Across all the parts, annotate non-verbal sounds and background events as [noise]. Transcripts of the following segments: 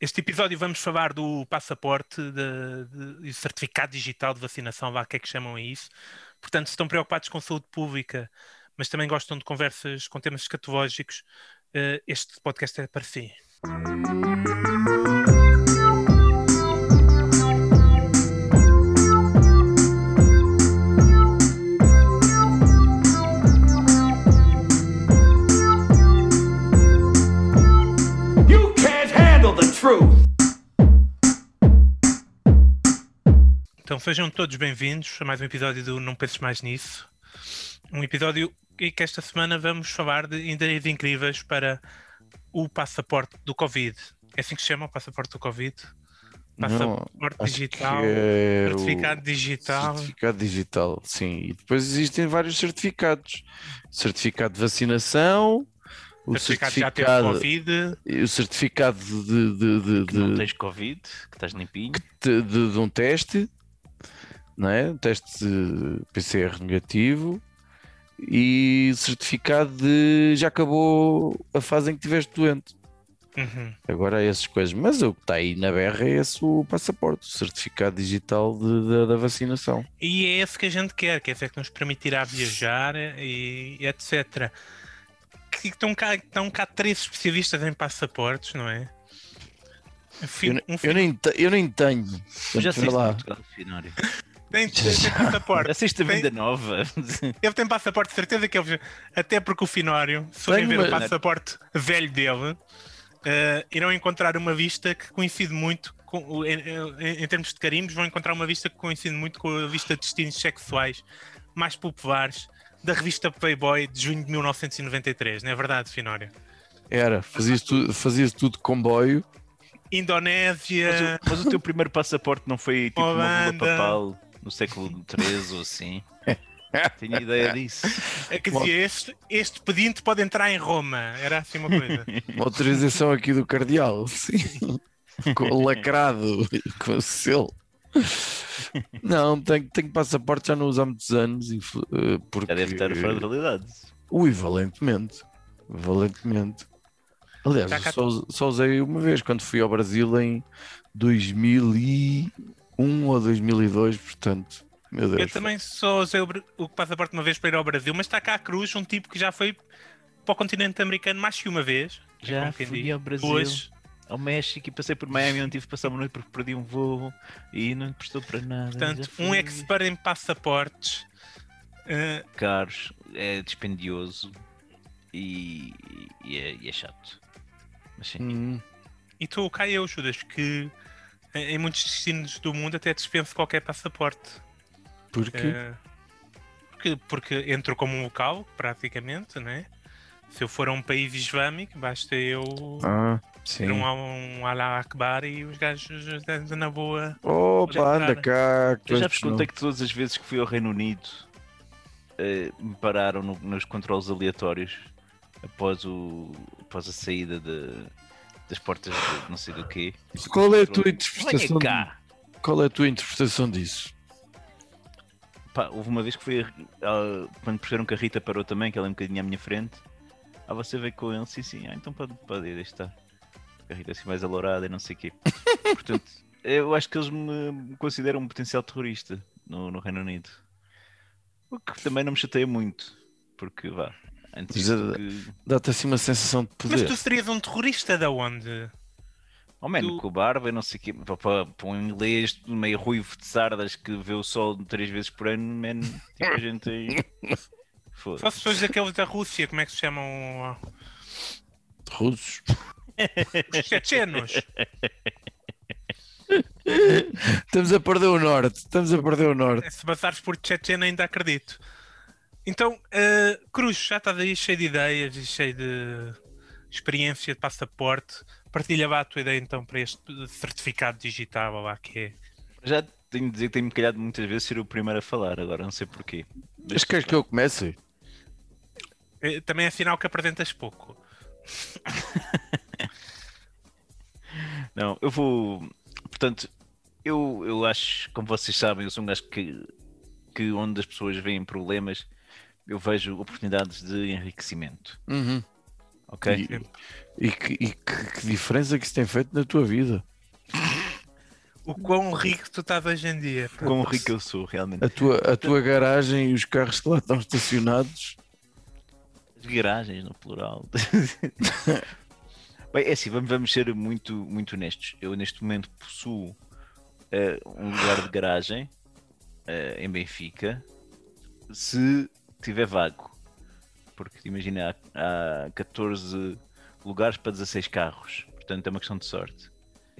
Este episódio vamos falar do passaporte e certificado digital de vacinação, vá, que é que chamam a isso. Portanto, se estão preocupados com saúde pública, mas também gostam de conversas com temas escatológicos, uh, este podcast é para si. Então sejam todos bem-vindos a mais um episódio do Não Penses Mais Nisso. Um episódio em que esta semana vamos falar de ideias incríveis para o passaporte do Covid. É assim que se chama o passaporte do Covid? Passaporte Não, digital, é certificado digital. Certificado digital, sim. E depois existem vários certificados: certificado de vacinação, o certificado, certificado já teve Covid. O certificado de, de, de, que não tens Covid, que estás limpinho. De, de, de um teste, é? Um teste PCR negativo e certificado de já acabou a fase em que estiveste doente. Uhum. Agora é essas coisas, mas o que está aí na berra é esse o passaporte, o certificado digital de, de, da vacinação. E é esse que a gente quer, que é esse que nos permitirá viajar e, e etc que estão cá, estão cá três especialistas em passaportes, não é? eu, um eu, nem, eu nem tenho. Eu já sei lá. Tem, [laughs] tem, tem passaporte. Assiste a vinda nova. [laughs] Ele tem passaporte, certeza que ele. Até porque o Finório, se forem ver o passaporte velho dele, uh, irão encontrar uma vista que coincide muito com, em, em, em, termos de carimbos, vão encontrar uma vista que coincide muito com a vista de destinos sexuais mais populares da revista Playboy de junho de 1993, não é verdade, Finório? Era, fazias tudo, fazias tudo de comboio. Indonésia. Mas o, mas o, teu primeiro passaporte não foi tipo Holanda. uma papal no século XIII ou assim? [laughs] Tinha ideia disso. É que dizia, este, este pedinte pode entrar em Roma. Era assim uma coisa. Uma [laughs] autorização aqui do cardeal, sim. [laughs] Com, lacrado, com o selo. Não, tenho, tenho passaporte, já não uso há muitos anos. E, uh, porque... Já deve estar fora de realidade. Ui, valentemente. Valentemente. Aliás, só, só usei uma vez quando fui ao Brasil em 2001 ou 2002, portanto. Meu Deus. Eu também só usei o, o passaporte uma vez para ir ao Brasil, mas está cá a Cruz, um tipo que já foi para o continente americano mais que uma vez. Já fui ao Brasil. Ao México e passei por Miami onde tive que passar uma noite porque perdi um voo e não prestou para nada. Portanto, um expert em passaportes. Uh... Caros, é dispendioso e, e, é, e é, chato. Mas sim. Hum. E tu, cá eu, Judas, que em muitos destinos do mundo até dispenso qualquer passaporte. Porquê? Uh, porque, porque entro como um local, praticamente, né? Se eu for a um país islâmico, basta eu ah. Um, um Alá Akbar e os gajos andam na boa. Opa, anda cá. Eu já vos contei que todas as vezes que fui ao Reino Unido uh, me pararam no, nos controles aleatórios após, o, após a saída de, das portas de não sei do quê. Qual é a tua interpretação? Qual é a tua interpretação disso? Pá, houve uma vez que fui uh, quando perceberam que a Rita parou também, que ela é um bocadinho à minha frente. Ah, você veio com ele? Sim, sim. Ah, então pode, pode ir, deixa a Rita assim mais alourada e não sei o quê. [laughs] Portanto, eu acho que eles me consideram um potencial terrorista no, no Reino Unido. O que também não me chateia muito, porque vá. Antes que... Dá-te assim uma sensação de poder. Mas tu serias um terrorista da onde? Oh, man, tu... com barba e não sei o quê, para, para, para um inglês meio ruivo de sardas que vê o sol três vezes por ano, man, tipo a gente aí. [laughs] Só se fores daqueles da Rússia, como é que se chamam? Russos. Os chechenos. Estamos a perder o norte. Estamos a perder o norte. Se passares por checheno ainda acredito. Então, uh, Cruz, já estás aí cheio de ideias e cheio de experiência de passaporte. Partilha lá a tua ideia então para este certificado digital lá que é. Já tenho de dizer que tenho-me calhado muitas vezes ser o primeiro a falar, agora não sei porquê. Mas queres que eu comece? Eh, também é sinal que apresentas pouco. [laughs] Não, eu vou. Portanto, eu, eu acho, como vocês sabem, eu sou um gajo que, que onde as pessoas veem problemas, eu vejo oportunidades de enriquecimento. Uhum. Ok? E, e, que, e que, que diferença que isso tem feito na tua vida? O quão rico tu estás hoje em dia. pá. Quão rico eu sou, realmente. A tua, a tua garagem e os carros que lá estão estacionados. As garagens, no plural. [laughs] Bem, é assim, vamos, vamos ser muito, muito honestos. Eu, neste momento, possuo eh, um lugar de garagem eh, em Benfica se tiver vago. Porque imagina, há, há 14 lugares para 16 carros. Portanto, é uma questão de sorte.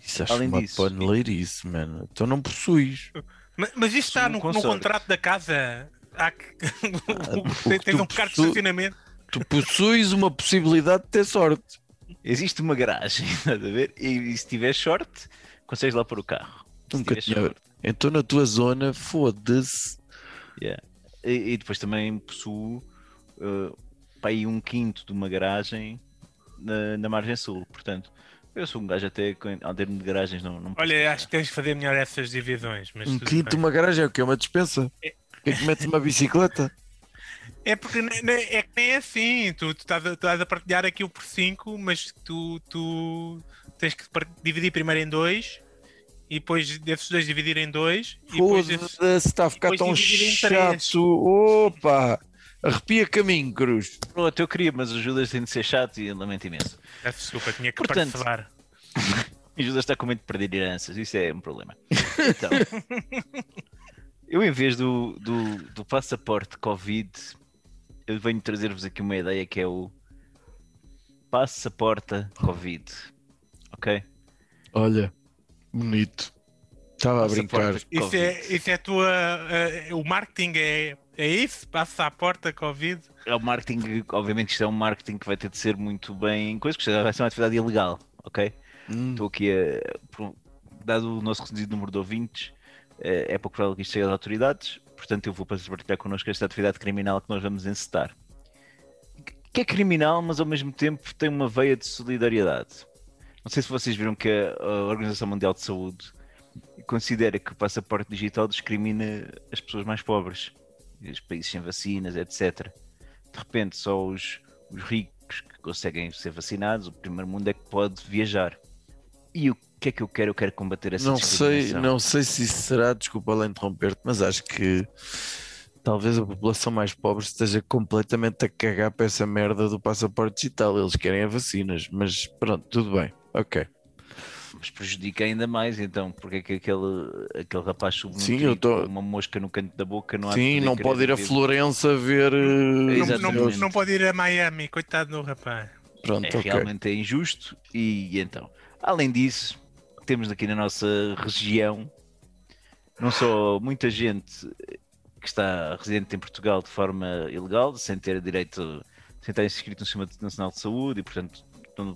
Isso acho Além uma disso, paneleirice, mano. Então não possuis. Mas, mas isto está um no, no contrato da casa. Há que... [laughs] o Tens- um carro de possu- estacionamento. Tu possuis uma possibilidade de ter sorte. Existe uma garagem, [laughs] estás a ver? E, e se tiver sorte, consegues lá pôr o carro. Nunca tinha. Então na tua zona, foda-se. Yeah. E, e depois também possuo uh, para aí um quinto de uma garagem na, na margem sul. Portanto, eu sou um gajo até ao termo de garagens não, não Olha, acho que tens de fazer melhor essas divisões. Mas Um quinto, bem. uma garagem é o quê? Uma dispensa? Quem é que mete uma bicicleta? [laughs] É porque ne- ne- é que nem é assim. Tu, tu estás, a, estás a partilhar aquilo por 5, mas tu, tu tens que dividir primeiro em dois e depois desses dois dividir em dois. E depois desses- Foda-se, está a ficar tão chato. Opa! Arrepia caminho, Cruz. Pronto, eu queria, mas o Judas tem de ser chato e lamento imenso. Peço desculpa, tinha que Portanto, participar. E [laughs] o Judas está com medo de perder heranças, isso é um problema. Então, [laughs] eu em vez do, do, do passaporte Covid, eu venho trazer-vos aqui uma ideia que é o passaporte Covid. Ok? Olha, bonito. Estava a brincar. Isso é, isso é tua. eh, o marketing é, é isso? Passa à porta Covid. É o marketing, obviamente isto é um marketing que vai ter de ser muito bem coisa, porque vai ser uma atividade ilegal, ok? Hum, Estou aqui a. Dado o nosso reduzido número de ouvintes, eh, é pouco provável que isto chegue às autoridades, portanto eu vou partilhar connosco esta atividade criminal que nós vamos encetar. Que é criminal, mas ao mesmo tempo tem uma veia de solidariedade. Não sei se vocês viram que a Organização Mundial de Saúde considera que o passaporte digital discrimina as pessoas mais pobres, os países sem vacinas, etc. De repente, só os, os ricos que conseguem ser vacinados, o primeiro mundo é que pode viajar. E o que é que eu quero? Eu quero combater essa não sei, não sei se isso será, desculpa lá interromper-te, mas acho que talvez a população mais pobre esteja completamente a cagar para essa merda do passaporte digital. Eles querem a vacinas, mas pronto, tudo bem. Ok. Mas prejudica ainda mais, então, porque é que aquele, aquele rapaz subnutrido tô- uma mosca no canto da boca não Sim, não pode ir a Florença ver. eh, Não, não, Exatamente. não pode ir a Miami, coitado do rapaz. Pronto, É, ok. realmente é injusto. E, e então, além disso, temos aqui na nossa região não só muita gente que está residente em Portugal de forma ilegal, sem ter direito, sem estar inscrito no Sistema Nacional de Saúde e, portanto,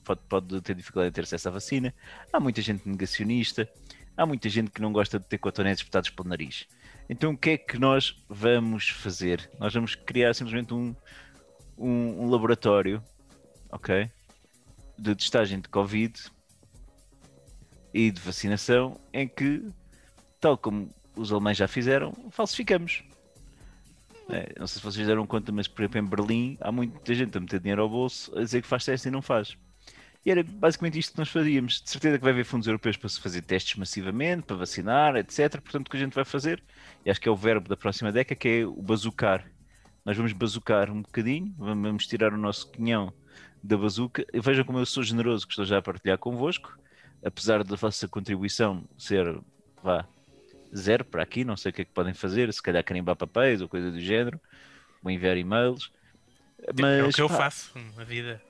pode, pode ter dificuldade em ter acesso à vacina. Há muita gente negacionista, há muita gente que não gosta de ter cotonetes espetados pelo nariz. Então, o que é que nós vamos fazer? Nós vamos criar simplesmente um, um, um laboratório, ok? De testagem de Covid e de vacinação, em que, tal como os alemães já fizeram, falsificamos. É, não sei se vocês deram conta, mas por exemplo em Berlim há muita gente a meter dinheiro ao bolso a dizer que faz teste e não faz. E era basicamente isto que nós fazíamos. De certeza que vai haver fundos europeus para se fazer testes massivamente, para vacinar, etc. Portanto, o que a gente vai fazer, e acho que é o verbo da próxima década, que é o bazucar. Nós vamos bazucar um bocadinho, vamos tirar o nosso quinhão da bazuca. E vejam como eu sou generoso, que estou já a partilhar convosco, apesar da vossa contribuição ser, vá, zero para aqui, não sei o que é que podem fazer, se calhar carimbar papéis ou coisa do género, ou enviar e-mails. Mas, é o que eu pá, faço na vida.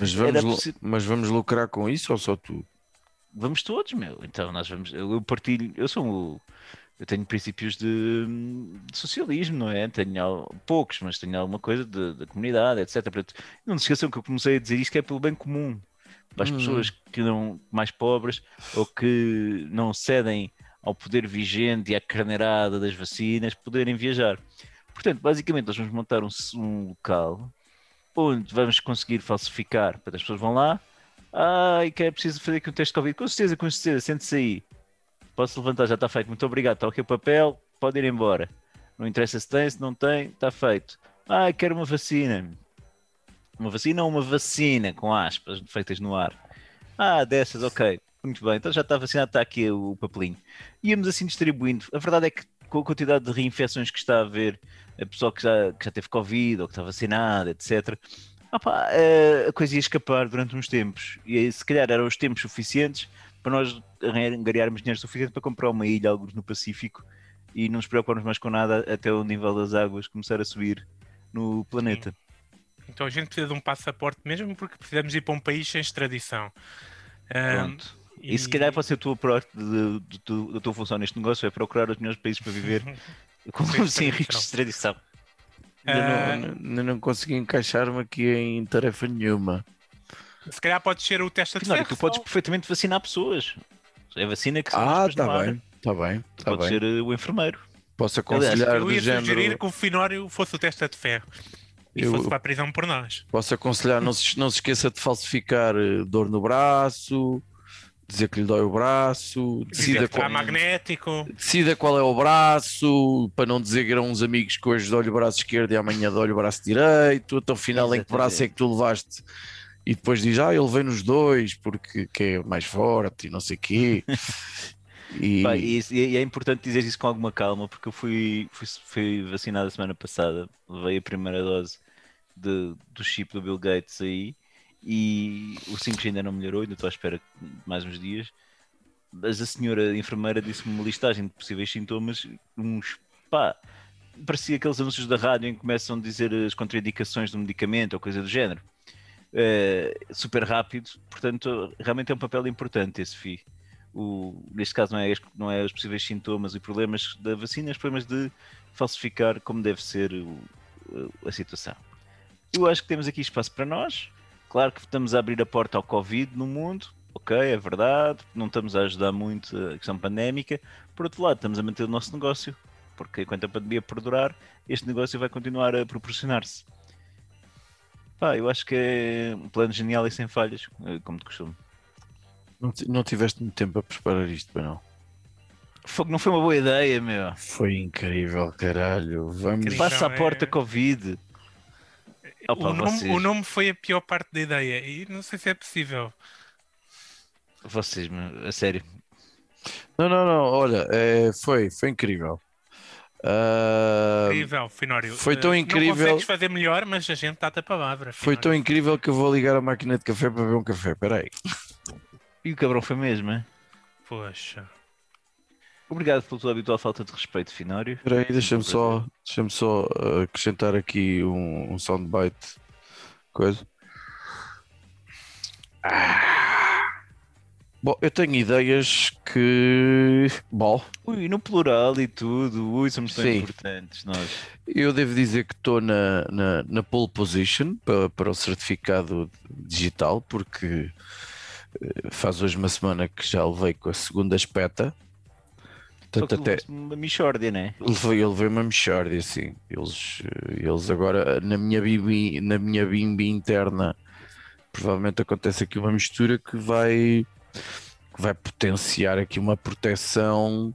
Mas [laughs] vamos, possi- mas vamos lucrar com isso ou só tu? Vamos todos, meu. Então nós vamos. Eu partilho. Eu sou o. Eu tenho princípios de, de socialismo, não é? Tenho al- poucos, mas tenho alguma coisa de- da comunidade, etc. Não se esqueçam que eu comecei a dizer isto que é pelo bem comum. Para as Hum. pessoas que não mais pobres ou que não cedem ao poder vigente e à carneirada das vacinas poderem viajar. Portanto, basicamente, nós vamos montar um, um local onde vamos conseguir falsificar. Portanto, as pessoas vão lá, Ai, que é preciso fazer aqui um teste de Covid. Com certeza, com certeza, sente-se aí. Posso levantar, já está feito. Muito obrigado. Está aqui o papel, pode ir embora. Não interessa se tem, se não tem, está feito. Ai, quero uma vacina. Uma vacina ou uma vacina, com aspas, feitas no ar. Ah, dessas, ok. Muito bem, então já está vacinado, está aqui o papelinho. Íamos assim distribuindo. A verdade é que com a quantidade de reinfecções que está a haver, a pessoa que já, que já teve Covid ou que está vacinada, etc., opa, eh, a coisa ia escapar durante uns tempos. E se calhar eram os tempos suficientes para nós angariarmos dinheiro suficiente para comprar uma ilha, alguns no Pacífico, e não nos preocuparmos mais com nada até o nível das águas começar a subir no planeta. Sim. Então a gente precisa de um passaporte mesmo porque precisamos ir para um país sem extradição. Pronto. Um, e... e se calhar pode ser a tua, da tua função neste negócio é procurar os melhores países para viver [laughs] com, sem riscos de extradição. Ainda, não, ainda não consegui encaixar-me aqui em tarefa nenhuma. Se calhar pode ser o teste de ferro. Tu podes perfeitamente vacinar pessoas. É vacina que se Ah, está bem, está bem. Tá pode bem. ser eh, o enfermeiro. Posso aconselhar eu ia género... sugerir que o Finório fosse o teste de ferro e eu... fosse para a prisão por nós. Posso aconselhar, não se, não se esqueça de falsificar eh, dor no braço, dizer que lhe dói o braço, decida qual, magnético. decida qual é o braço, para não dizer que eram uns amigos que hoje dói o braço esquerdo e amanhã dói o braço direito, até o final Exatamente. em que braço é que tu levaste e depois diz, ah, ele vem nos dois porque que é mais forte e não sei o quê. [laughs] E... e... e... é importante dizer isso com alguma calma, porque eu fui, fui, fui vacinado a semana passada, levei a primeira dose de, do chip do Bill Gates aí, e o 5G ainda não melhorou, ainda estou à espera de mais uns dias. Mas a senhora enfermeira disse-me uma listagem de possíveis sintomas, uns pá, parecia aqueles anúncios da rádio em que começam a dizer as contraindicações do medicamento ou coisa do género uh, super rápido, portanto, realmente é um papel importante esse FI. O, neste caso, não é, não é os possíveis sintomas e problemas da vacina, é os problemas de falsificar como deve ser o, a situação. Eu acho que temos aqui espaço para nós. Claro que estamos a abrir a porta ao Covid no mundo, ok, é verdade, não estamos a ajudar muito a questão pandémica. Por outro lado, estamos a manter o nosso negócio, porque enquanto a pandemia perdurar, este negócio vai continuar a proporcionar-se. Pá, eu acho que é um plano genial e sem falhas, eh, como de costume. Não, não tiveste muito tempo a preparar isto, não? Fogo, não foi uma boa ideia, meu. Foi incrível, caralho. Vamos... Passa a porta é... Covid. Opa, o, nome, vocês... o nome foi a pior parte da ideia e não sei se é possível. Vocês, a sério. Não, não, não, olha, é, foi, foi incrível. Uh, incrível, Finório. Foi tão incrível. Não consegues fazer melhor, mas a gente está a palavra. Foi tão incrível que eu vou ligar a máquina de café para ver um café. Espera aí. E o cabrão foi mesmo, é? Poxa. Obrigado pela tua habitual falta de respeito, Finório. Espera aí, deixa-me só, deixa só uh, acrescentar aqui um, um soundbite. Coisa. Ah. Bom, eu tenho ideias que. Bom. Ui, no plural e tudo, ui, somos tão Sim. importantes nós. Eu devo dizer que estou na, na, na pole position para, para o certificado digital, porque eh, faz hoje uma semana que já levei com a segunda espeta. Portanto, até uma mixórdia, né? Levei, levei uma mixórdia, sim. Eles, eles agora, na minha bimbi, na minha bimbi interna, provavelmente acontece aqui uma mistura que vai que vai potenciar aqui uma proteção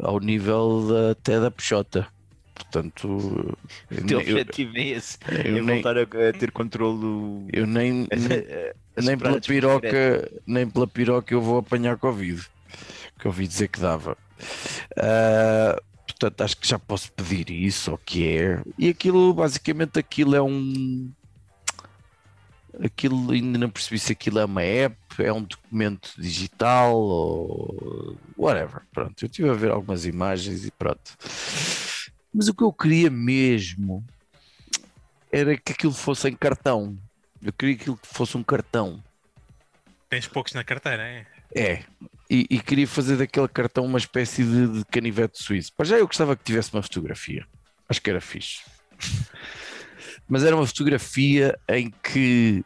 ao nível da, até da peixota. Portanto, o teu objetivo é esse, é voltar a, a, ter controle. Eu nem, [laughs] nem, nem pela piroca, nem pela piroca eu vou apanhar Covid, que eu ouvi dizer que dava. Uh, portanto, acho que já posso pedir isso, o que é. E aquilo, basicamente, aquilo é um aquilo ainda não percebi se aquilo é uma app, é um documento digital ou whatever. Pronto, eu estive a ver algumas imagens e pronto. Mas o que eu queria mesmo era que aquilo fosse em cartão. Eu queria que aquilo fosse um cartão. Tens poucos na carteira, é? É. E, e queria fazer daquele cartão uma espécie de, de canivete suíço. Mas já eu gostava que tivesse uma fotografia. Acho que era fixe mas era uma fotografia em que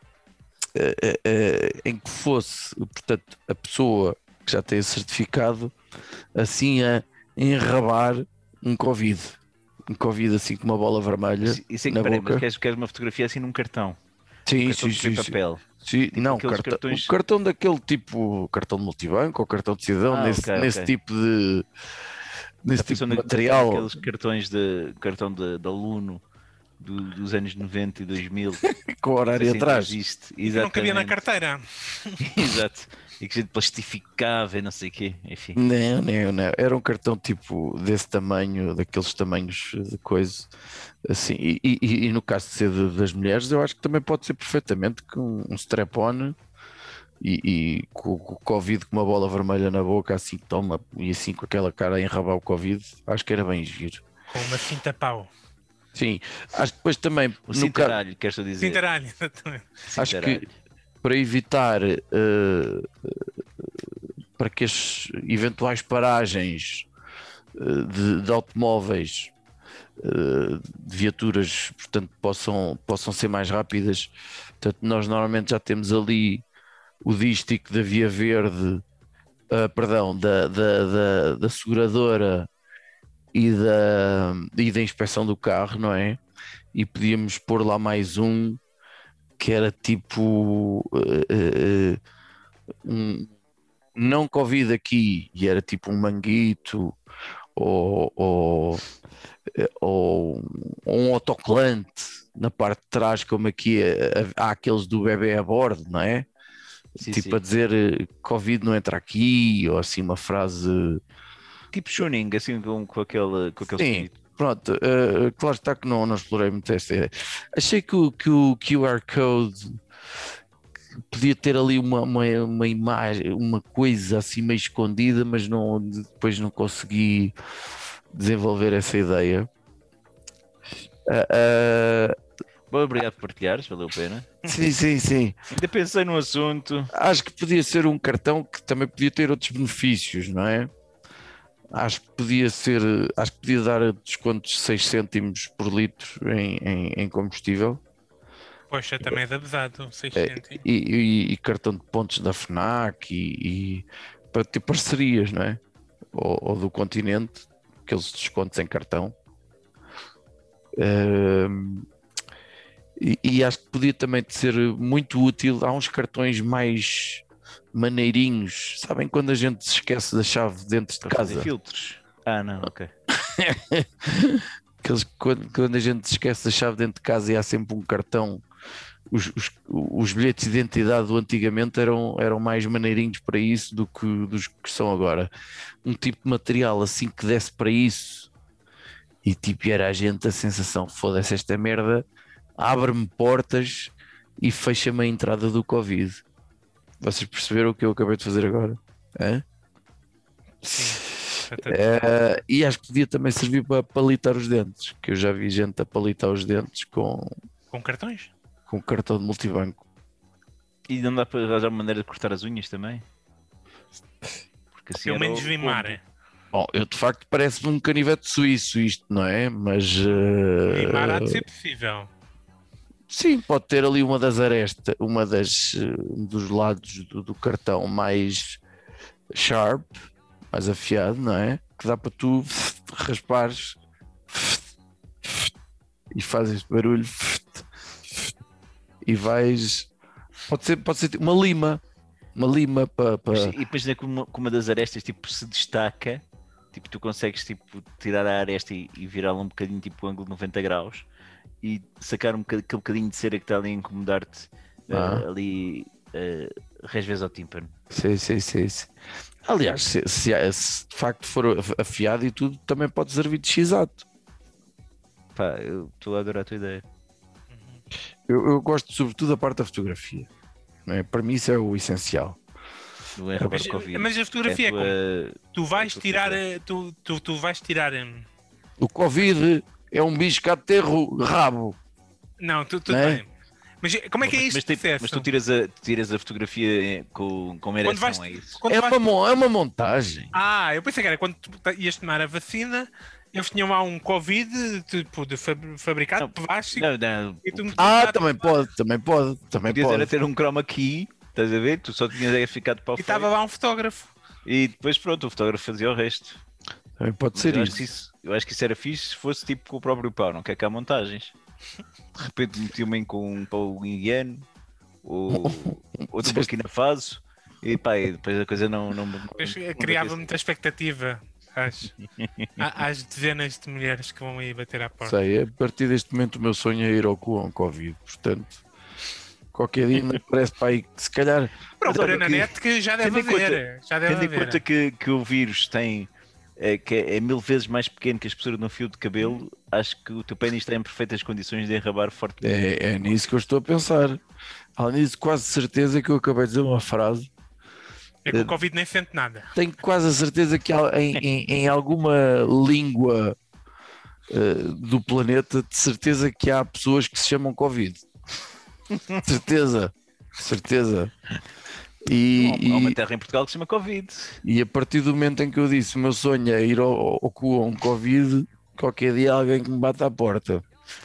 uh, uh, em que fosse, portanto, a pessoa que já tem certificado assim a enrabar um Covid. Um Covid assim com uma bola vermelha. Isso é que, na boca. queres, queres uma fotografia assim num cartão? Sim, um cartão sim, sim, papel. Sim, tipo não, cartão, cartões... cartão daquele tipo, cartão de multibanco ou cartão de cidadão, ah, nesse, okay, nesse okay. tipo de nesse tipo de material. Aqueles cartões de cartão de, de aluno do, dos anos 90 e 2000. [laughs] Com o horário atrás. existe. Que não cabia na carteira. [laughs] Exato. E que a gente plastificava e não sei o quê. Enfim. Não, não, não. Era um cartão tipo desse tamanho, daqueles tamanhos de coisa. Assim, e, e- e no caso de ser de- das mulheres, eu acho que também pode ser perfeitamente com um strap-on e, e com, com o Covid com uma bola vermelha na boca, assim toma, e assim com aquela cara a enrabar o Covid, acho que era bem giro. Com uma cinta pau. Sim, acho que depois também, O cintaralho, queres tu dizer? Cintaralho, exatamente. acho que- para evitar eh, para que as eventuais paragens eh, de, de automóveis eh, de viaturas portanto possam, possam ser mais rápidas portanto nós normalmente já temos ali o dístico da Via Verde perdão da, da, da, da seguradora e da, e da inspeção do carro não é? e podíamos pôr lá mais um que era tipo eh, eh, um não Covid aqui e era tipo um manguito ou, ou, ou um autocolante na parte de trás, como aqui há aqueles do bebê a bordo, não é? Sim, tipo sim. a dizer Covid não entra aqui, ou assim uma frase Tipo tuning, assim com, com aquele, com aquele Sim. espírito. Pronto, eh, claro está que não, não explorei muito esta ideia. Achei que o, que o QR Code podia ter ali uma, uma, uma imagem, uma coisa assim meio escondida, mas não, depois não consegui desenvolver essa ideia. Ah, ah, Bom, obrigado por partilhares, valeu a pena. sim, sim, sim. Ainda pensei no assunto. Acho que podia ser um cartão que também podia ter outros benefícios, não é? Acho que podia ser, acho que podia dar descontos de 6 cêntimos por litro em, em, em combustível Poxa, também é de abusado. 600. e, e- e cartão de pontos da FNAC e, e para ter parcerias, não é? Ou, ou do continente, aqueles descontos em cartão. Ahm, e, e acho que podia também ser muito útil. Há uns cartões mais maneirinhos, sabem? Quando a gente se esquece da chave dentro de casa, filtros. Ah, não, ok. [laughs] Aqueles, quando, quando a gente se esquece da chave dentro de casa e há sempre um cartão. Os, os, os bilhetes de identidade do antigamente eram, eram mais maneirinhos para isso do que dos que são agora. Um tipo de material assim que desse para isso e tipo era a gente a sensação: foda-se esta merda, abre-me portas e fecha-me a entrada do Covid. Vocês perceberam o que eu acabei de fazer agora? Hã? Sim. Eh, e acho que podia também servir para palitar os dentes, que eu já vi gente a palitar os dentes com, Com cartões? com cartão de multibanco. E não dá para arranjar uma maneira de cortar as unhas também? Porque assim Pelo menos limar. combo. Bom, eu de facto parece-me um canivete suíço isto, não é? Mas eh, Limar há de ser possível. Sim, pode ter ali uma das arestas, uma das eh, um dos lados do, do cartão mais sharp, mais afiado, não é? Que dá para tu raspares e faz este barulho e vais. Pode ser, pode ser uma lima, uma lima para. Mas, E depois é que uma, que uma das arestas tipo, se destaca, tipo, tu consegues tipo, tirar a aresta e, e virá-la um bocadinho tipo ângulo de 90 graus e sacar um bocadinho, aquele bocadinho de cera que está ali a incomodar-te eh, Ah. ali uh, vezes ao tímpano. Sim, sim, sim, sim. Aliás, se, se- se de facto for afiado e tudo, também pode servir de x-ato. Pá, eu estou a adorar a tua ideia. Eu, eu gosto sobretudo da parte da fotografia. é? Para mim isso é o essencial. Não é Mas, mas a fotografia é, É como? tua- Tu vais tirar. eh, Tu, tu, tu vais tirar. O Covid é um bicho que há de ter ro- rabo. Não, tu, tudo Não é? bem. Mas como é que é isto? mas, tipo, mas tu tiras a, tiras a fotografia eh, com, com ereção, vais- é isso? É vais- uma, é uma montagem. Ah, eu pensei que era quando tu ias tomar a vacina, eles tinham lá um Covid tipo de fab- fabricado Não, plástico Não, não. e Ah, também pode, também pode, também Podias era pode. ter um chroma key, estás a ver? Tu só tinhas é ficado para o e estava lá um fotógrafo. E depois pronto, o fotógrafo fazia o resto. Também pode Mas ser isso. Isso. Eu acho que isso era fixe se fosse tipo com o próprio pau, não quer cá montagens. De repente metiam-me com um pau indiano ou [laughs] outro Burkina Faso e pá, e depois a coisa não. não, não eh, não criava batia- muita expectativa. às, [laughs] às, dezenas de mulheres que vão aí bater à porta. Sei, a partir deste momento o meu sonho é ir ao com Covid, portanto, qualquer dia me parece para aí que se calhar. Procura na net que já deve haver. Já deve tendo em conta que, que o vírus tem. É, que é, é, mil vezes mais pequeno que a espessura de um fio de cabelo, acho que o teu pênis está em perfeitas condições de enrabar forte. É, é nisso que eu estou a pensar. Além disso, quase certeza que eu acabei de dizer uma frase é que o Covid nem sente nada. Tenho quase a certeza que em, em, em alguma língua uh, do planeta, de certeza que há pessoas que se chamam Covid. [laughs] certeza, certeza. E, há uma terra em Portugal que se chama Covid. E a partir do momento em que eu disse o meu sonho é ir ao, ao cu a um Covid, qualquer dia alguém que me bate à porta.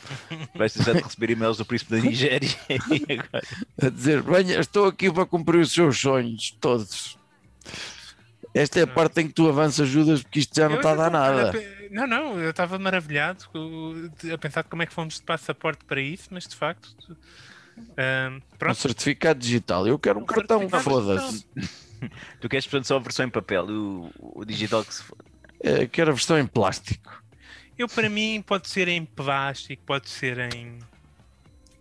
[laughs] Vais precisar de receber e-mails do príncipe da Nigéria [laughs] a dizer: Venha, estou aqui para cumprir os seus sonhos, todos. Esta é a parte em que tu avanças ajudas porque isto já não eu está a dar nada. Não, não, eu estava maravilhado a pensar como é que fomos de passaporte para isso, mas de facto. Um, um certificado digital. Eu quero um, um cartão, foda-se. Tu queres, portanto, só a versão em papel, o, o digital que se foda. É, quero a versão em plástico. Eu, para mim, pode ser em plástico, pode ser em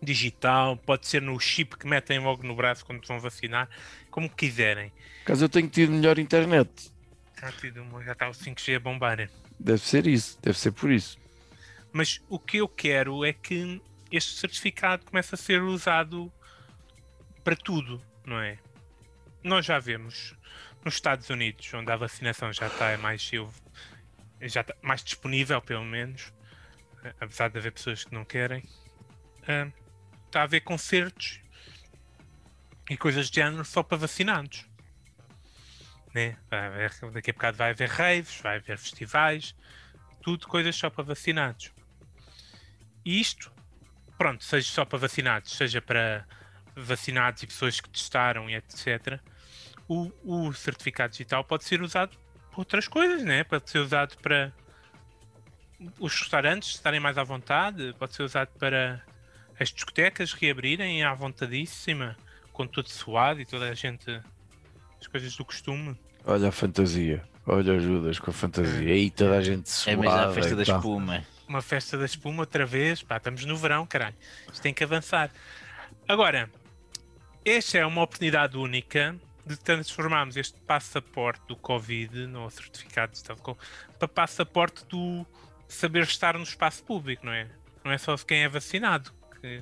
digital, pode ser no chip que metem logo no braço quando vão vacinar, como quiserem. Caso eu tenho tido melhor internet. Já, tido, já está o 5G a bombar. Deve ser isso, deve ser por isso. Mas o que eu quero é que este certificado comece a ser usado para tudo, não é? Nós já vemos nos Estados Unidos, onde a vacinação já está mais já está mais disponível, pelo menos, apesar de haver pessoas que não querem. Uh, está a haver concertos e coisas de género só para vacinados. Né? Haver, daqui a bocado vai haver raves, vai haver festivais, tudo coisas só para vacinados. E isto, pronto, seja só para vacinados, seja para vacinados e pessoas que testaram e etc. O, o certificado digital pode ser usado outras coisas, né? Pode ser usado para os restaurantes estarem mais à vontade, pode ser usado para as discotecas reabrirem à vontadíssima, com tudo suado e toda a gente as coisas do costume. Olha a fantasia, olha ajudas com a fantasia, aí toda a gente suada. É mesmo a festa da espuma. Uma festa da espuma outra vez, pá, estamos no verão, caralho. Isto tem que avançar. Agora, esta é uma oportunidade única de transformarmos este passaporte do Covid, no certificado de estado para passaporte do saber estar no espaço público, não é? Não é só quem é vacinado. Que,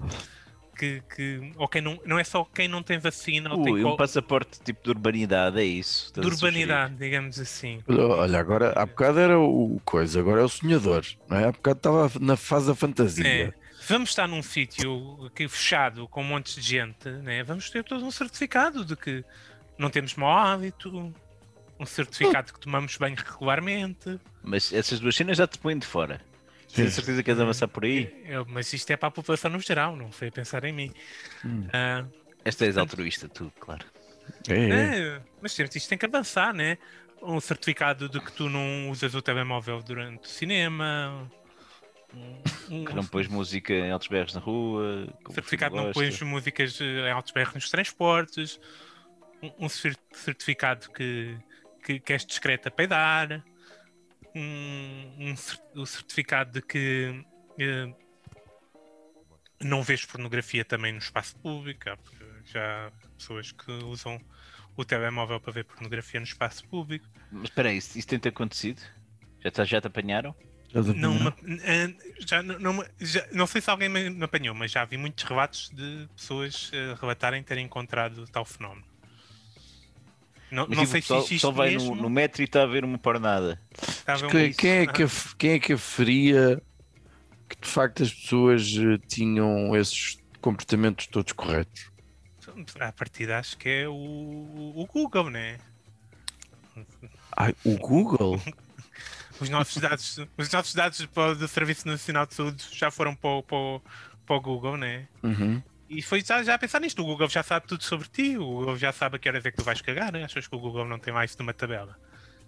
que, que ou quem não, não é só quem não tem vacina. Ui, tem um passaporte tipo de urbanidade, é isso? De urbanidade, digamos assim. Olha, agora há bocado era o coisa, agora é o sonhador, não é? Há bocado estava na fase da fantasia. É. Vamos estar num sítio aqui fechado com um monte de gente, né? vamos ter todo um certificado de que não temos mau hábito, um certificado que tomamos bem regularmente. Mas essas duas cenas já te põem de fora. Tens certeza que queres avançar por aí? Eu, mas isto é para a população no geral, não foi a pensar em mim. Hum. Uh, Esta és altruísta, tu, claro. É, é. mas sempre isto tem que avançar, né? Um certificado de que tu não usas o telemóvel durante o cinema. Um, que não pões música em altos berros na rua. Certificado não pões músicas em altos berros nos transportes um certificado que, que, que és discreto a peidar, um, um, um certificado de que eh, não vês pornografia também no espaço público, já há pessoas que usam o telemóvel para ver pornografia no espaço público. Mas espera aí, isso, isso tem acontecido? Já te, já te apanharam? Não, eh, já, não, já, não sei se alguém me apanhou, mas já vi muitos relatos de pessoas uh, relatarem terem encontrado tal fenómeno. Não, não sei se existe só vai no, no, metro e está a ver uma pornada. Que, quem, é que, quem é que aferia que de facto as pessoas eh, tinham esses comportamentos todos corretos? A partir acho que é o, o Google, né? Ai, o Google? [laughs] os nossos dados, os nossos dados do Serviço Nacional de Saúde já foram para o, para para o Google, né? Uhum. E foi já, já a pensar nisto. O Google já sabe tudo sobre ti. O Google já sabe a que horas é que tu vais cagar. Né? Achas que o Google não tem mais de uma tabela?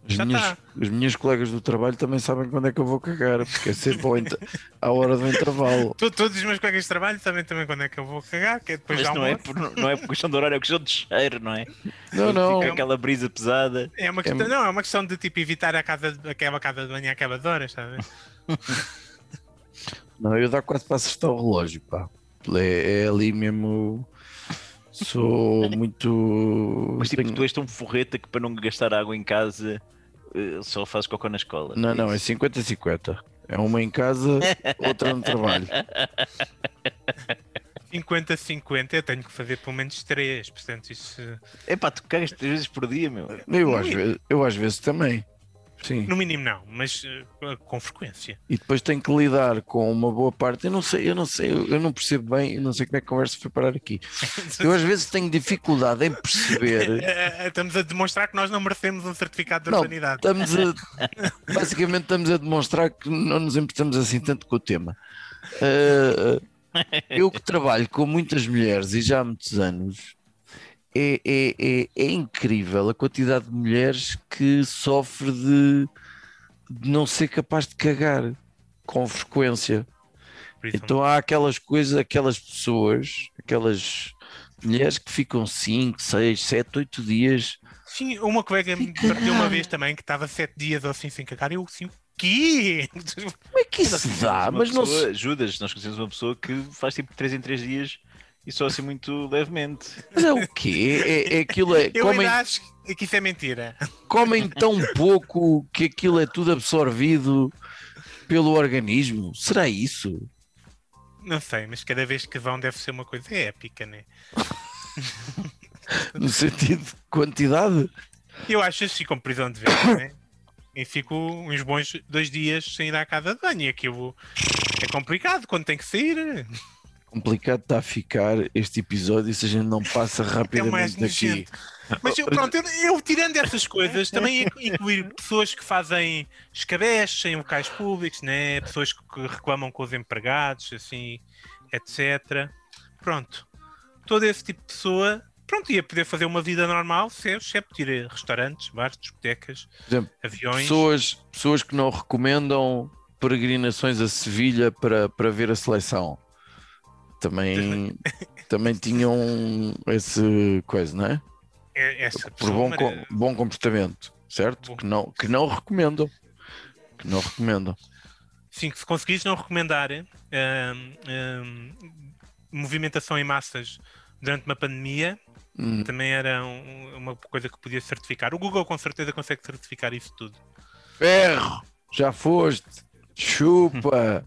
As minhas, as minhas colegas do trabalho também sabem quando é que eu vou cagar, porque é sempre à hora do intervalo. [laughs] Todos os meus colegas de trabalho sabem também quando é que eu vou cagar, que é depois Mas não é, por, não é por questão de horário, é questão de cheiro, não é? Não, não. Fica aquela brisa pesada. É uma questão, é... Não, é uma questão de tipo evitar a casa, aquela casa de manhã aquela de horas, sabe? não, eu dá quase para acertar o relógio, pá. É, é ali mesmo. Sou muito. Mas tipo, Tenho... tu és tão forreta que para não gastar água em casa eh, só fazes cocô na escola. Não, é não, é 50-50. É uma em casa, outra no trabalho. [laughs] 50-50, eu tenho que fazer pelo menos 3, portanto isso. É pá, tu cagas 3 vezes por dia, meu. Eu às, vezes, eu às vezes também. Sim. No mínimo não, mas uh, com frequência. E depois tem que lidar com uma boa parte. Eu não sei, eu não sei, eu não percebo bem, eu não sei como é que a conversa foi parar aqui. [laughs] Eu às vezes tenho dificuldade em perceber. É, [laughs] é, estamos a demonstrar que nós não merecemos um certificado de urbanidade. Estamos a, [laughs] basicamente estamos a demonstrar que não nos importamos assim tanto com o tema. Uh, eu que trabalho com muitas mulheres e já há muitos anos, é, é, é, é, incrível a quantidade de mulheres que sofre de, de não ser capaz de cagar com frequência. Então há aquelas coisas, aquelas pessoas, aquelas mulheres que ficam 5, 6, 7, 8 dias. Sim, uma colega me partiu uma vez também que estava 7 dias ou assim sem cagar. Eu sim, quê? Como é que isso se dá? Mas não se... Judas, nós conhecemos uma pessoa que faz tipo 3 em 3 dias e só assim muito levemente. Mas é o quê? É, é aquilo é. [laughs] Eu comem, acho que isso é mentira. Comem tão pouco que aquilo é tudo absorvido pelo organismo. Será isso? Não sei, mas cada vez que vão deve ser uma coisa épica, né? no sentido de quantidade? Eu acho assim, como prisão de vez, né? E fico uns bons dois dias sem ir à casa de banho. E aquilo é complicado quando tem que sair complicado está a ficar este episódio se a gente não passa [laughs] rapidamente é daqui. Mas eu, pronto, eu, eu, tirando essas coisas, também incluir pessoas que fazem escabés em locais públicos, né? pessoas que reclamam com os empregados, assim, etc. Pronto. Todo esse tipo de pessoa, pronto, ia poder fazer uma vida normal, excepto ir a restaurantes, bares, discotecas, exemplo, aviões. Pessoas, pessoas que não recomendam peregrinações a Sevilha para, para ver a seleção também, [laughs] também tinham esse coisa, não é? é essa Por bom, com, bom comportamento, certo? Bom. Que, não, que não recomendam. Que não recomendam. Sim, se conseguires não recomendar hum, hum, movimentação em massas durante uma pandemia, hum. também era um, uma coisa que podia certificar. O Google com certeza consegue certificar isso tudo. Ferro! Já foste! Chupa!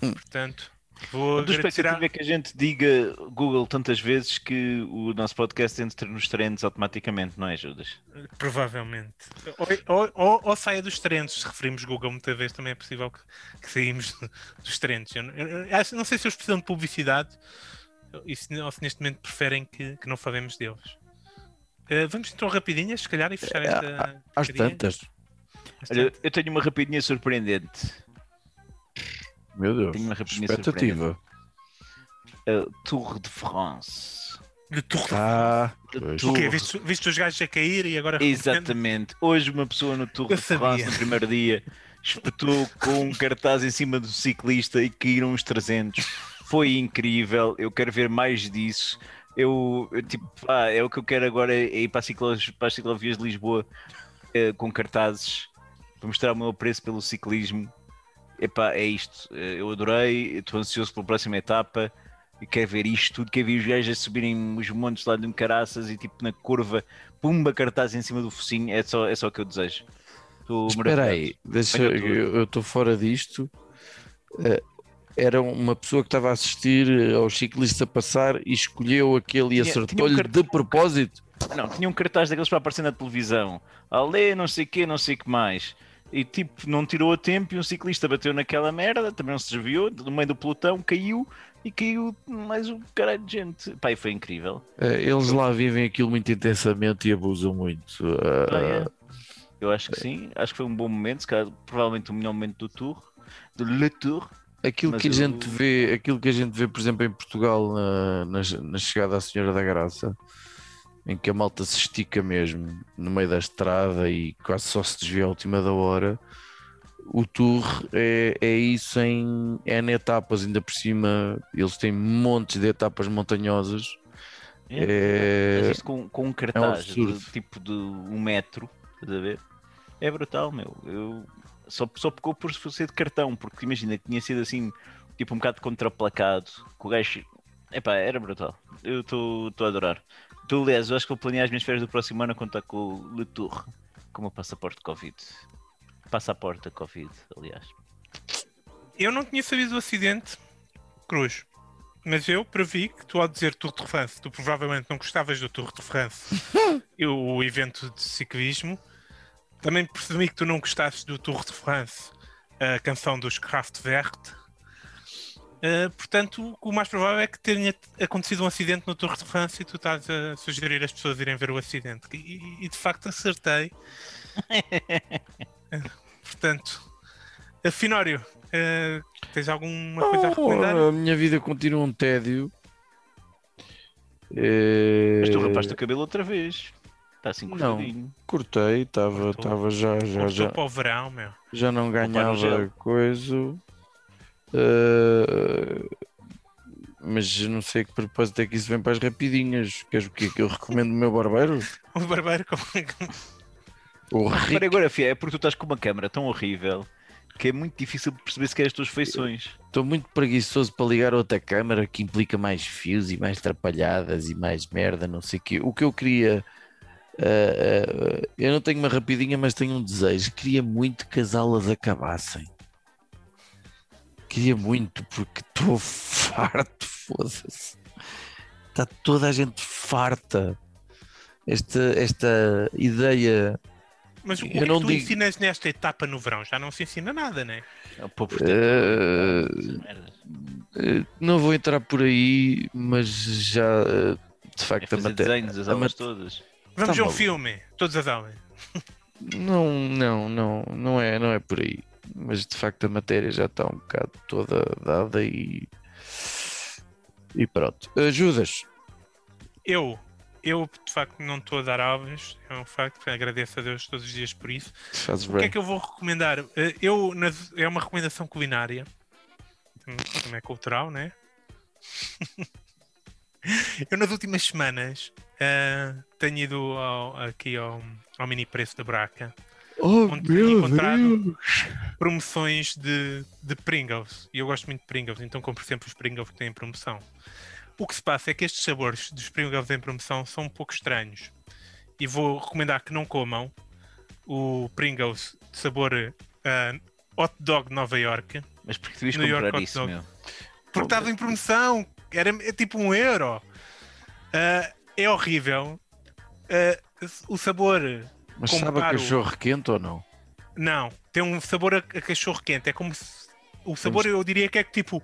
Portanto, Vou do expectativa é que a gente diga Google tantas vezes que o nosso podcast entre nos trends automaticamente, não é, Judas? Provavelmente. Ou, ou, ou, ou saia dos trends, se referimos Google muitas vezes, também é possível que, que saímos dos trends. Eu, eu, eu, não sei se eles precisam de publicidade ou se neste momento preferem que, que não falemos deles. Uh, vamos então rapidinhas, se calhar, e fechar é, esta. Às tantas. Olha, eu tenho uma rapidinha surpreendente. Meu Deus. Tenho uma expectativa. Uh, Tour de France. De Tour de ah, France. O quê? Viste, viste os gajos a cair e agora. Exatamente. Hoje uma pessoa no Tour Eu de sabia. France, no primeiro dia, espetou com um cartaz em cima do ciclista e caíram uns 300. Foi incrível. Eu quero ver mais disso. Eu, eu tipo, ah, é o que eu quero agora é ir para, a ciclo, para as ciclovias de Lisboa eh, com cartazes para mostrar o meu apreço pelo ciclismo epá, é isto. Eh, eu adorei, estou ansioso pela próxima etapa e quero ver isto tudo, quero ver os gajos a subirem os montes lá de um caraças e tipo na curva, pumba cartaz em cima do focinho, é só, é só o que eu desejo. Espera aí, deixa, eu estou fora disto. Uh, era uma pessoa que estava a assistir ao ciclista passar e escolheu aquele e acertou-lhe um de propósito. Não, tinha um cartaz daqueles para aparecer na televisão. Ale, não sei o que, não sei o que mais e tipo, não tirou a tempo e um ciclista bateu naquela merda, também não se desviou, no meio do pelotão, caiu e caiu mais um caralho de gente. Pai, foi incrível. É, eles lá vivem aquilo muito intensamente e abusam muito. Ah, é. Eu acho que sim, acho que foi um bom momento, se calhar, provavelmente o melhor momento do Tour, do Le Tour. Aquilo que, a eu... gente vê, aquilo que a gente vê, por exemplo, em Portugal na, na, na chegada à Senhora da Graça, em que a malta se estica mesmo no meio da estrada e quase só se desvia à última da hora. O Tour é, é isso em N etapas, ainda por cima eles têm montes de etapas montanhosas. É, é... com, com um cartaz é um tipo de um metro, estás a ver? É brutal, meu. Eu só, só pecou por ser de cartão, porque imagina que tinha sido assim, tipo um bocado contraplacado, com o gajo. Epá, era brutal. Eu estou a adorar. Tu, aliás, eu acho que vou planear as minhas férias do próximo ano a contar com o Le Tour, com o passaporte Covid. Passaporte Covid, aliás. Eu não tinha sabido do acidente, Cruz. Mas eu previ que tu, ao dizer Tour de France, tu provavelmente não gostavas do Tour de France, [laughs] o evento de ciclismo, também percebi que tu não gostasses do Tour de France, a canção dos Kraftwerk. Uh, portanto, o mais provável é que tenha acontecido um acidente no Tour de France e tu estás a sugerir as pessoas irem ver o acidente. E, e de facto acertei. uh, [laughs] portanto, Finório, uh, tens alguma coisa oh, a recomendar? A minha vida continua um tédio. Mas tu rapaste o cabelo outra vez. Está assim cortadinho. Não, cortei, estava já, já, já. para o verão, meu. Já não ganhava coisa. Uh, mas não sei que propósito é que isso vem para as rapidinhas. Queres o quê? Que eu recomendo o meu barbeiro? [laughs] o barbeiro como é o Rick... agora, Fia, é porque tu estás com uma câmera tão horrível que é muito difícil de perceber se queres as tuas feições. Estou muito preguiçoso para ligar outra câmera que implica mais fios e mais atrapalhadas e mais merda, não sei o quê. O que eu queria Uh, uh, eu não tenho uma rapidinha, mas tenho um desejo. Queria muito que as aulas acabassem. Queria muito, porque estou [laughs] farto, foda-se. Está toda a gente farta. Esta, esta ideia. Mas o que, eu é não tu digo... ensinas nesta etapa no verão? Já não se ensina nada, né? é? Uh, não vou entrar por aí, mas já de facto é a matéria. Desenhos, as aulas todas Vamos tá ver um filme, todos a dar. Não, não, não, não é, não é por aí. Mas de facto a matéria já está um bocado toda dada e. E pronto. Ajudas. Eu, eu de facto não estou a dar aulas, é um facto, agradeço a Deus todos os dias por isso. Faz o que é que eu vou recomendar? Eh, eu, é uma recomendação culinária, também é cultural, né? [laughs] eu nas últimas semanas Uh, tenho ido ao, aqui ao, ao mini preço da Braca. Oh, onde tenho encontrado Deus. Promoções de, de Pringles. E eu gosto muito de Pringles, então compro sempre os Pringles que têm em promoção. O que se passa é que estes sabores dos Pringles em promoção são um pouco estranhos. E vou recomendar que não comam o Pringles de sabor uh, Hot Dog Nova York. Mas porque tu ias comprar York isso, meu? Porque estava em promoção. Era é tipo um euro. Uh, é horrível. Uh, o sabor. Mas sabe a cachorro quente ou não? Não, tem um sabor a, a cachorro quente. É como se. O sabor eu diria que é tipo.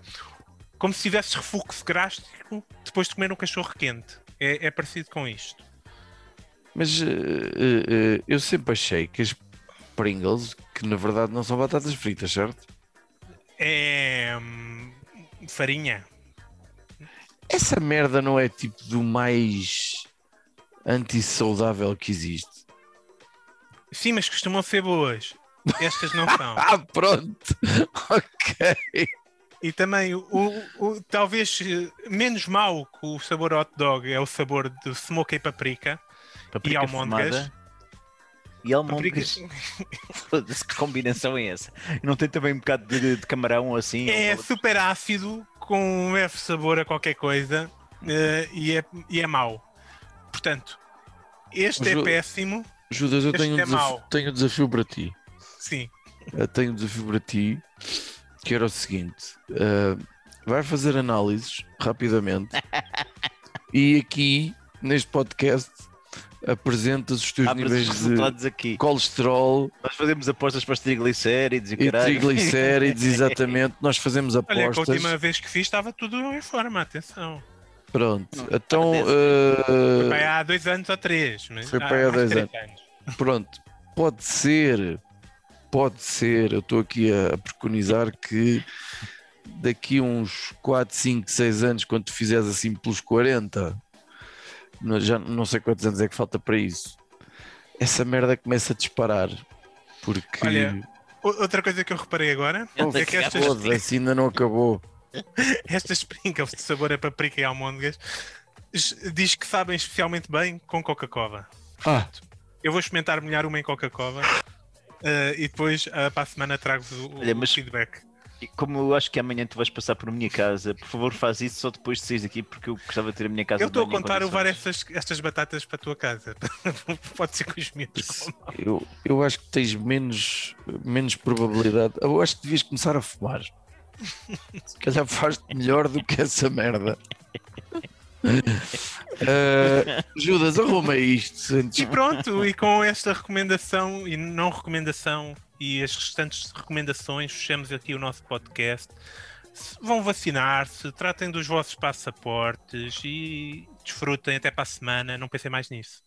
Como se tivesse refluxo gástrico depois de comer um cachorro quente. É, é parecido com isto. Mas uh, uh, eu sempre achei que as Pringles, que na verdade não são batatas fritas, certo? É. Hum, farinha. Essa merda não é tipo do mais antissaudável que existe. Sim, mas costumam ser boas. Estas não são. [laughs] ah, pronto. [laughs] ok. E também o, o, talvez menos mau que o sabor hot dog é o sabor do smoke e paprika, paprika e almôndegas. E almôndegas. [laughs] Foda-se, que combinação é essa? Não tem também um bocado de, de camarão assim? É super ácido, com um F sabor a qualquer coisa uh, e, é, e é mau. Portanto, este Ju, é péssimo. Judas, eu tenho, um é desafio, tenho um desafio para ti. Sim. Eu tenho um desafio para ti que era o seguinte: uh, vai fazer análises rapidamente [laughs] e aqui neste podcast apresentas os teus ah, níveis de aqui. colesterol. Nós fazemos apostas para os triglicéridos e, e triglicéridos, [laughs] exatamente. Nós fazemos apostas. Olha, a última vez que fiz estava tudo em forma, atenção. Pronto, não, então. Uh... Foi há dois anos ou três. Mas... Foi para há dois anos. anos. Pronto, pode ser, pode ser. Eu estou aqui a preconizar que daqui uns 4, 5, 6 anos, quando tu fizeres assim pelos 40, já não sei quantos anos é que falta para isso, essa merda começa a disparar. Porque. Olha, outra coisa que eu reparei agora oh, é que estas. [laughs] Foda-se, ainda não acabou. estas sprinkles de sabor a paprika e almôndegas diz que sabem especialmente bem com Coca-Cola. Ah. Eu vou experimentar melhor uma em Coca-Cola uh, e depois uh, para a semana trago-vos o, Olha, mas... feedback como eu acho que amanhã tu vais passar por minha casa, por favor faz isso só depois de sair daqui, porque eu gostava de ter a minha casa. Eu estou a contar levar estas, estas batatas para a tua casa. [laughs] Pode ser que os meus eu, eu acho que tens menos, menos probabilidade. Eu acho que devias começar a fumar. Se calhar faz melhor do que essa merda. [laughs] Uh, [laughs] Judas, arruma isto. E pronto, e com esta recomendação e não recomendação e as restantes recomendações, fechamos aqui o nosso podcast. Vão vacinar-se, tratem dos vossos passaportes e desfrutem até para a semana. Não pensem mais nisso.